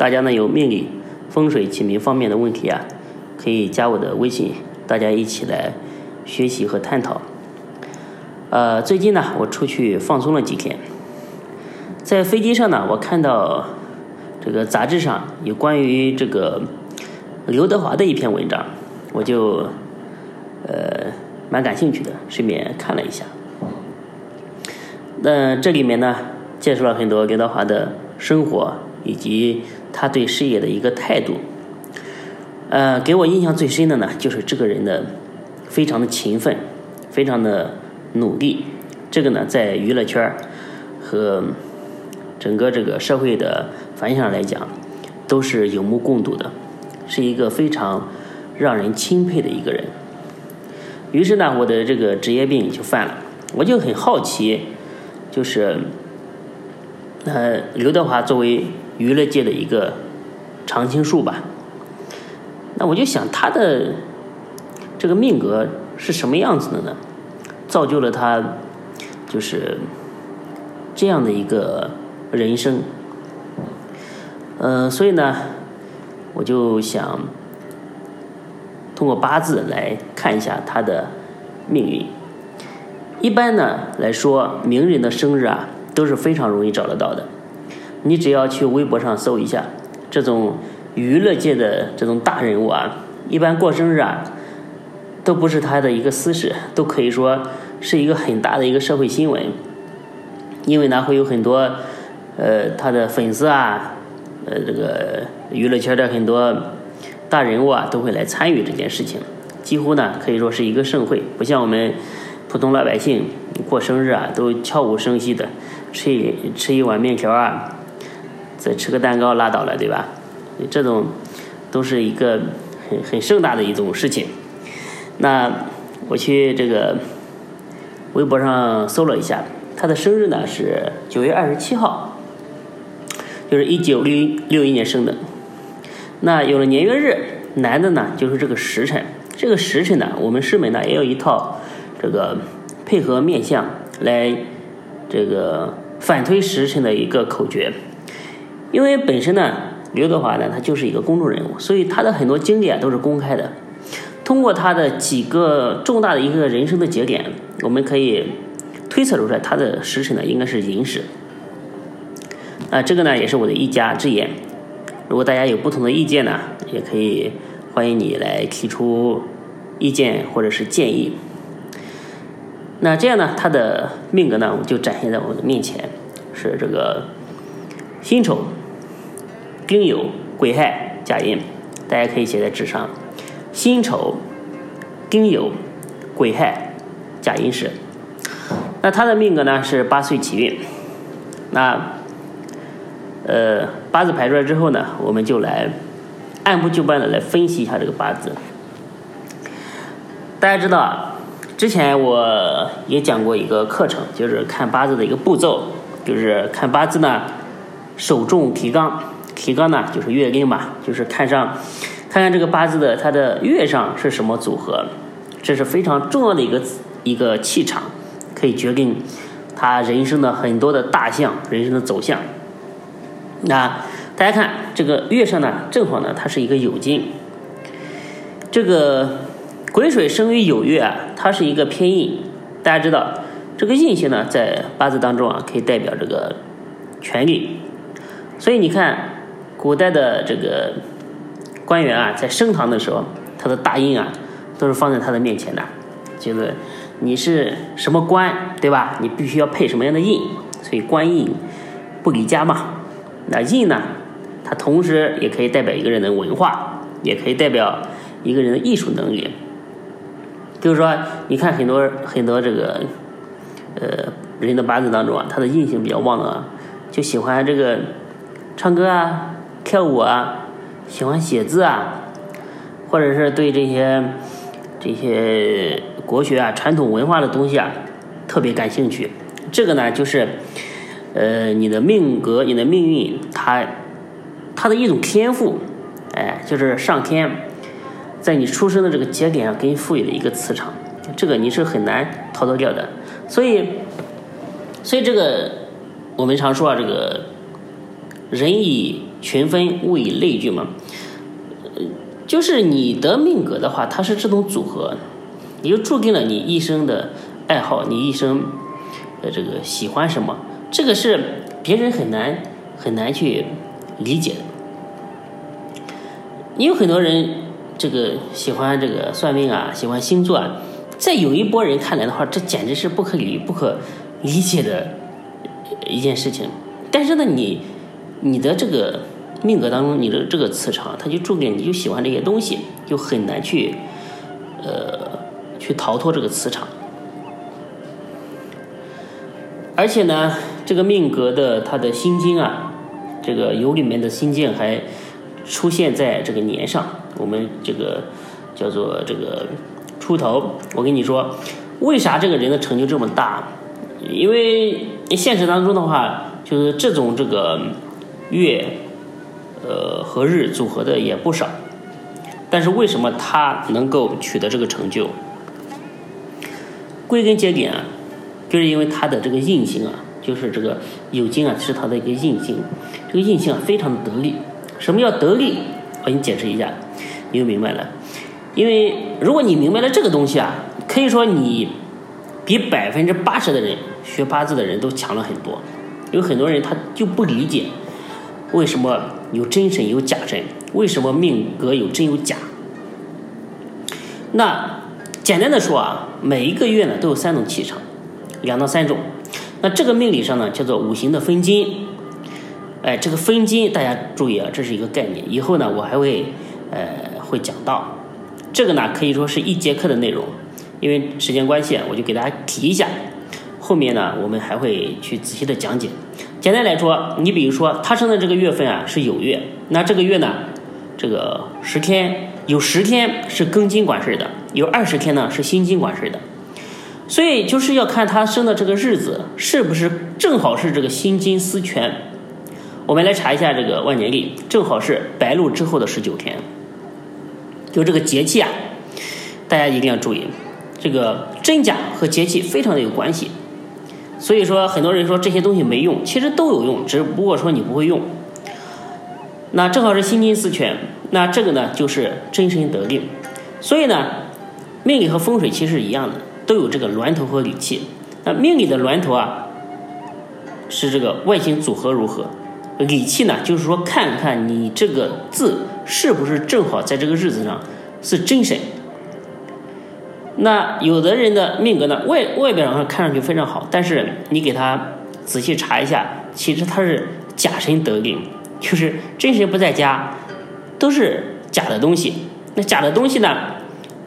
大家呢有命理、风水起名方面的问题啊，可以加我的微信，大家一起来学习和探讨。呃，最近呢我出去放松了几天，在飞机上呢我看到这个杂志上有关于这个刘德华的一篇文章，我就呃蛮感兴趣的，顺便看了一下。那这里面呢，介绍了很多刘德华的生活以及他对事业的一个态度。呃，给我印象最深的呢，就是这个人的非常的勤奋，非常的努力。这个呢，在娱乐圈和整个这个社会的反响来讲，都是有目共睹的，是一个非常让人钦佩的一个人。于是呢，我的这个职业病就犯了，我就很好奇。就是，呃，刘德华作为娱乐界的一个常青树吧，那我就想他的这个命格是什么样子的呢？造就了他就是这样的一个人生。嗯，所以呢，我就想通过八字来看一下他的命运。一般呢来说，名人的生日啊都是非常容易找得到的。你只要去微博上搜一下，这种娱乐界的这种大人物啊，一般过生日啊，都不是他的一个私事，都可以说是一个很大的一个社会新闻。因为呢，会有很多呃他的粉丝啊，呃这个娱乐圈的很多大人物啊，都会来参与这件事情，几乎呢可以说是一个盛会，不像我们。普通老百姓过生日啊，都悄无声息的吃一吃一碗面条啊，再吃个蛋糕拉倒了，对吧？这种都是一个很很盛大的一种事情。那我去这个微博上搜了一下，他的生日呢是九月二十七号，就是一九六六一年生的。那有了年月日，难的呢就是这个时辰。这个时辰呢，我们师门呢也有一套。这个配合面相来，这个反推时辰的一个口诀，因为本身呢，刘德华呢，他就是一个公众人物，所以他的很多经历啊都是公开的。通过他的几个重大的一个人生的节点，我们可以推测出来他的时辰呢应该是寅时。啊，这个呢也是我的一家之言。如果大家有不同的意见呢，也可以欢迎你来提出意见或者是建议。那这样呢，他的命格呢，我就展现在我的面前，是这个辛丑、丁酉、癸亥、甲寅，大家可以写在纸上。辛丑、丁酉、癸亥、甲寅时。那他的命格呢是八岁起运。那呃，八字排出来之后呢，我们就来按部就班的来分析一下这个八字。大家知道。之前我也讲过一个课程，就是看八字的一个步骤，就是看八字呢，首重提纲，提纲呢就是月令嘛，就是看上，看看这个八字的它的月上是什么组合，这是非常重要的一个一个气场，可以决定他人生的很多的大象，人生的走向。那大家看这个月上呢，正好呢它是一个酉金，这个。癸水生于酉月啊，它是一个偏印。大家知道，这个印星呢，在八字当中啊，可以代表这个权力。所以你看，古代的这个官员啊，在升堂的时候，他的大印啊，都是放在他的面前的，就是你是什么官，对吧？你必须要配什么样的印。所以官印不离家嘛。那印呢，它同时也可以代表一个人的文化，也可以代表一个人的艺术能力。就是说，你看很多很多这个，呃，人的八字当中啊，他的印星比较旺的，就喜欢这个唱歌啊，跳舞啊，喜欢写字啊，或者是对这些这些国学啊、传统文化的东西啊特别感兴趣。这个呢，就是呃你的命格、你的命运，它它的一种天赋，哎，就是上天在你出生的这个节点上给你赋予的一个磁场，这个你是很难逃脱掉的。所以，所以这个我们常说啊，这个人以群分，物以类聚嘛。就是你的命格的话，它是这种组合，也就注定了你一生的爱好，你一生的这个喜欢什么，这个是别人很难很难去理解的。你有很多人这个喜欢这个算命啊，喜欢星座啊，在有一波人看来的话，这简直是不可理、不可理解的一件事情。但是呢，你你的这个。命格当中，你的这个磁场，它就注定你就喜欢这些东西，就很难去，呃，去逃脱这个磁场。而且呢，这个命格的它的心经啊，这个有里面的心经还出现在这个年上，我们这个叫做这个出头。我跟你说，为啥这个人的成就这么大？因为现实当中的话，就是这种这个月。呃，和日组合的也不少，但是为什么他能够取得这个成就？归根结底啊，就是因为他的这个印星啊，就是这个酉金啊，是他的一个印星。这个印星啊，非常的得力。什么叫得力？我给你解释一下，你就明白了。因为如果你明白了这个东西啊，可以说你比百分之八十的人学八字的人都强了很多。有很多人他就不理解为什么。有真神有假神，为什么命格有真有假？那简单的说啊，每一个月呢都有三种气场，两到三种。那这个命理上呢叫做五行的分金。哎，这个分金大家注意啊，这是一个概念。以后呢我还会呃会讲到。这个呢可以说是一节课的内容，因为时间关系啊，我就给大家提一下。后面呢我们还会去仔细的讲解。简单来说，你比如说他生的这个月份啊是酉月，那这个月呢，这个十天有十天是庚金管事的，有二十天呢是辛金管事的，所以就是要看他生的这个日子是不是正好是这个辛金司权。我们来查一下这个万年历，正好是白露之后的十九天，就这个节气啊，大家一定要注意，这个真假和节气非常的有关系。所以说，很多人说这些东西没用，其实都有用，只不过说你不会用。那正好是辛金四全，那这个呢就是真身得令。所以呢，命理和风水其实是一样的，都有这个峦头和理气。那命理的峦头啊，是这个外形组合如何；理气呢，就是说看看你这个字是不是正好在这个日子上是真神。那有的人的命格呢，外外表上看上去非常好，但是你给他仔细查一下，其实他是假神得令，就是真神不在家，都是假的东西。那假的东西呢，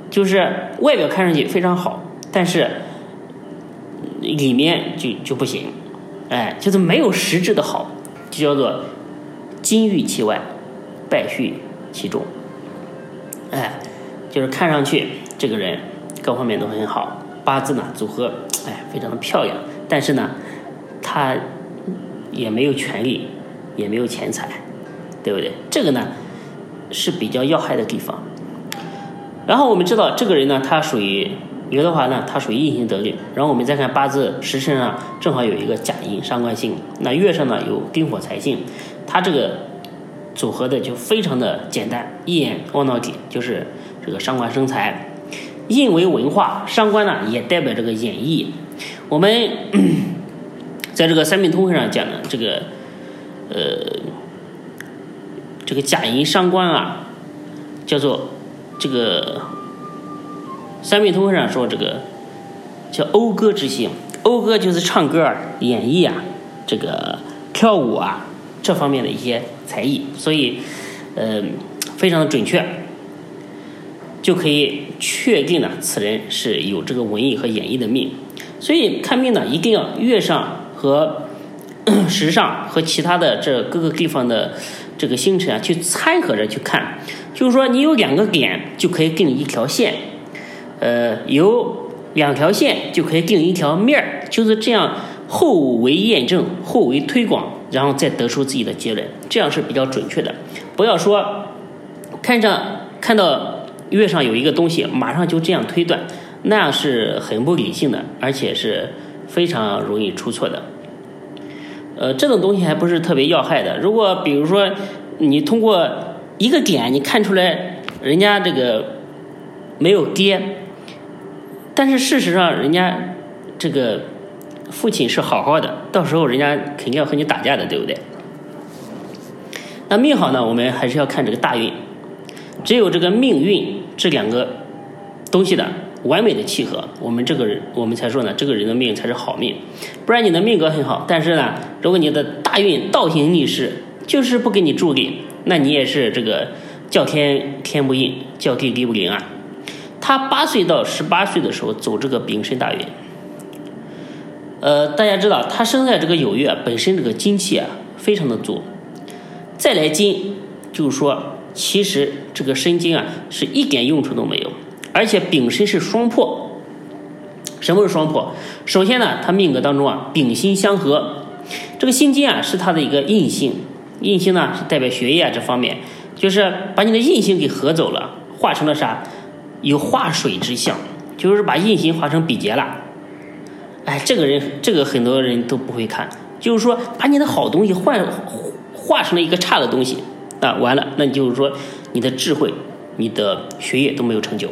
就是外表看上去非常好，但是里面就就不行，哎，就是没有实质的好，就叫做金玉其外，败絮其中，哎，就是看上去这个人。各方面都很好，八字呢组合，哎，非常的漂亮。但是呢，他也没有权利，也没有钱财，对不对？这个呢是比较要害的地方。然后我们知道这个人呢，他属于刘德华呢，他属于印星得令。然后我们再看八字时辰上正好有一个甲寅伤官星，那月上呢有丁火财星，他这个组合的就非常的简单，一眼望到底就是这个伤官生财。印为文化，伤官呢也代表这个演绎。我们 在这个三命通会上讲的这个，呃，这个甲寅伤官啊，叫做这个三命通会上说这个叫讴歌之星，讴歌就是唱歌、演绎啊，这个跳舞啊这方面的一些才艺，所以呃非常的准确。就可以确定呢，此人是有这个文艺和演绎的命。所以看命呢，一定要月上和时上和其他的这各个地方的这个星辰啊去掺合着去看，就是说你有两个点就可以定一条线，呃，有两条线就可以定一条面儿，就是这样后为验证，后为推广，然后再得出自己的结论，这样是比较准确的。不要说看上看到月上有一个东西，马上就这样推断，那样是很不理性的，而且是非常容易出错的。呃，这种东西还不是特别要害的。如果比如说你通过一个点，你看出来人家这个没有跌，但是事实上人家这个父亲是好好的，到时候人家肯定要和你打架的，对不对？那命好呢，我们还是要看这个大运。只有这个命运这两个东西的完美的契合，我们这个人我们才说呢，这个人的命才是好命。不然你的命格很好，但是呢，如果你的大运倒行逆施，就是不给你助力，那你也是这个叫天天不应，叫地地不灵啊。他八岁到十八岁的时候走这个丙申大运，呃，大家知道他生在这个酉月，本身这个金气啊非常的足，再来金，就是说其实这个申金啊是一点用处都没有，而且丙申是双破。什么是双破？首先呢，他命格当中啊丙辛相合，这个辛金啊是他的一个印星，印星呢是代表学业啊这方面，就是把你的印星给合走了，化成了啥？有化水之象，就是把印星化成比劫了。哎，这个人，这个很多人都不会看，就是说把你的好东西换化成了一个差的东西，啊，完了，那就是说你的智慧、你的学业都没有成就，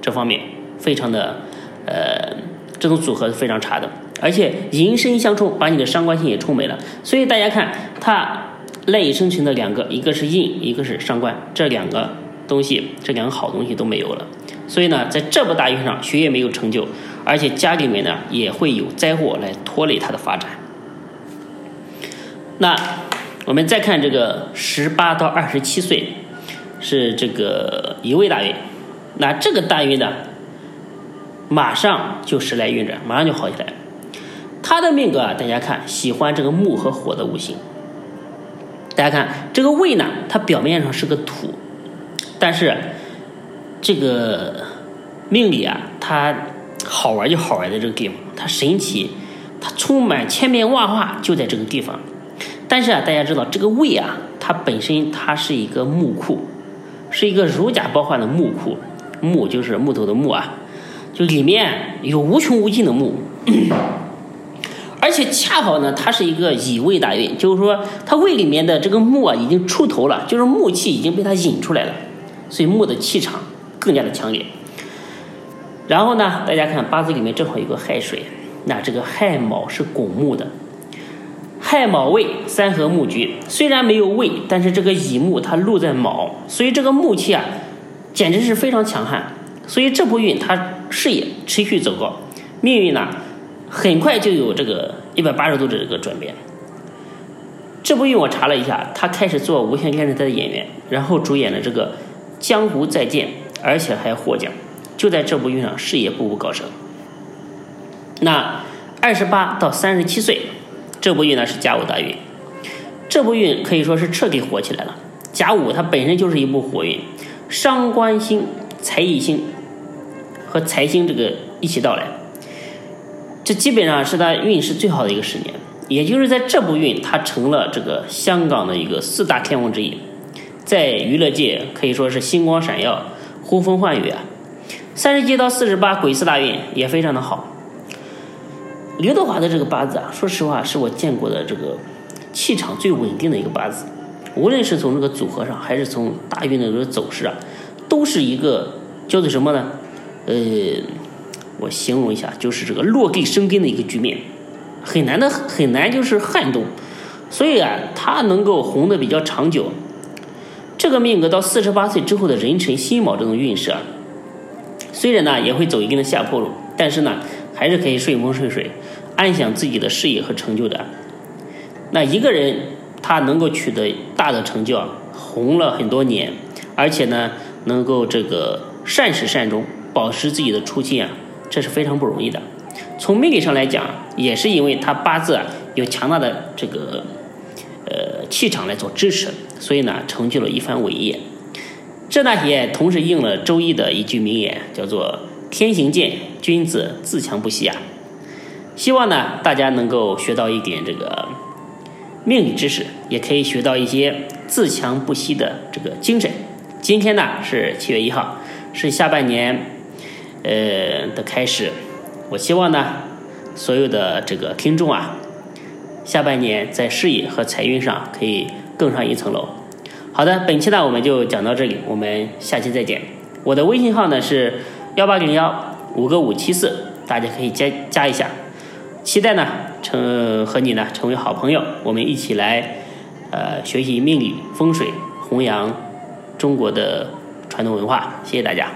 这方面非常的，呃，这种组合是非常差的，而且寅申相冲，把你的伤官星也冲没了。所以大家看，它赖以生存的两个，一个是印，一个是伤官，这两个。东西这两个好东西都没有了，所以呢，在这部大运上学业没有成就，而且家里面呢也会有灾祸来拖累他的发展。那我们再看这个十八到二十七岁是这个一位大运，那这个大运呢，马上就时来运转，马上就好起来。他的命格啊，大家看喜欢这个木和火的五行。大家看这个胃呢，它表面上是个土。但是，这个命里啊，它好玩就好玩在这个地方，它神奇，它充满千变万化，就在这个地方。但是啊，大家知道这个胃啊，它本身它是一个木库，是一个如假包换的木库，木就是木头的木啊，就里面有无穷无尽的木，而且恰好呢，它是一个乙未大运，就是说它胃里面的这个木啊已经出头了，就是木气已经被它引出来了。所以木的气场更加的强烈。然后呢，大家看八字里面正好有个亥水，那这个亥卯是拱木的，亥卯未三合木局，虽然没有未，但是这个乙木它入在卯，所以这个木气啊，简直是非常强悍。所以这部运他事业持续走高，命运呢很快就有这个一百八十度的这个转变。这部运我查了一下，他开始做无线电视台的演员，然后主演了这个。江湖再见，而且还获奖，就在这部运上，事业步步高升。那二十八到三十七岁，这部运呢是甲午大运，这部运可以说是彻底火起来了。甲午它本身就是一部火运，伤官星、财印星和财星这个一起到来，这基本上是他运势最好的一个十年。也就是在这部运，他成了这个香港的一个四大天王之一。在娱乐界可以说是星光闪耀、呼风唤雨啊！三十七到四十八癸巳大运也非常的好。刘德华的这个八字啊，说实话是我见过的这个气场最稳定的一个八字，无论是从这个组合上，还是从大运的这个走势啊，都是一个叫做什么呢？呃，我形容一下，就是这个落地生根的一个局面，很难的很难就是撼动，所以啊，他能够红的比较长久。这个命格到四十八岁之后的壬辰辛卯这种运势啊，虽然呢也会走一定的下坡路，但是呢还是可以顺风顺水，安享自己的事业和成就的。那一个人他能够取得大的成就，红了很多年，而且呢能够这个善始善终，保持自己的初心啊，这是非常不容易的。从命理上来讲，也是因为他八字啊有强大的这个呃气场来做支持。所以呢，成就了一番伟业。这呢也同时应了周易的一句名言，叫做“天行健，君子自强不息”啊。希望呢大家能够学到一点这个命理知识，也可以学到一些自强不息的这个精神。今天呢是七月一号，是下半年呃的开始。我希望呢所有的这个听众啊，下半年在事业和财运上可以更上一层楼。好的，本期呢我们就讲到这里，我们下期再见。我的微信号呢是幺八零幺五个五七四，大家可以加加一下。期待呢成和你呢成为好朋友，我们一起来呃学习命理风水，弘扬中国的传统文化。谢谢大家。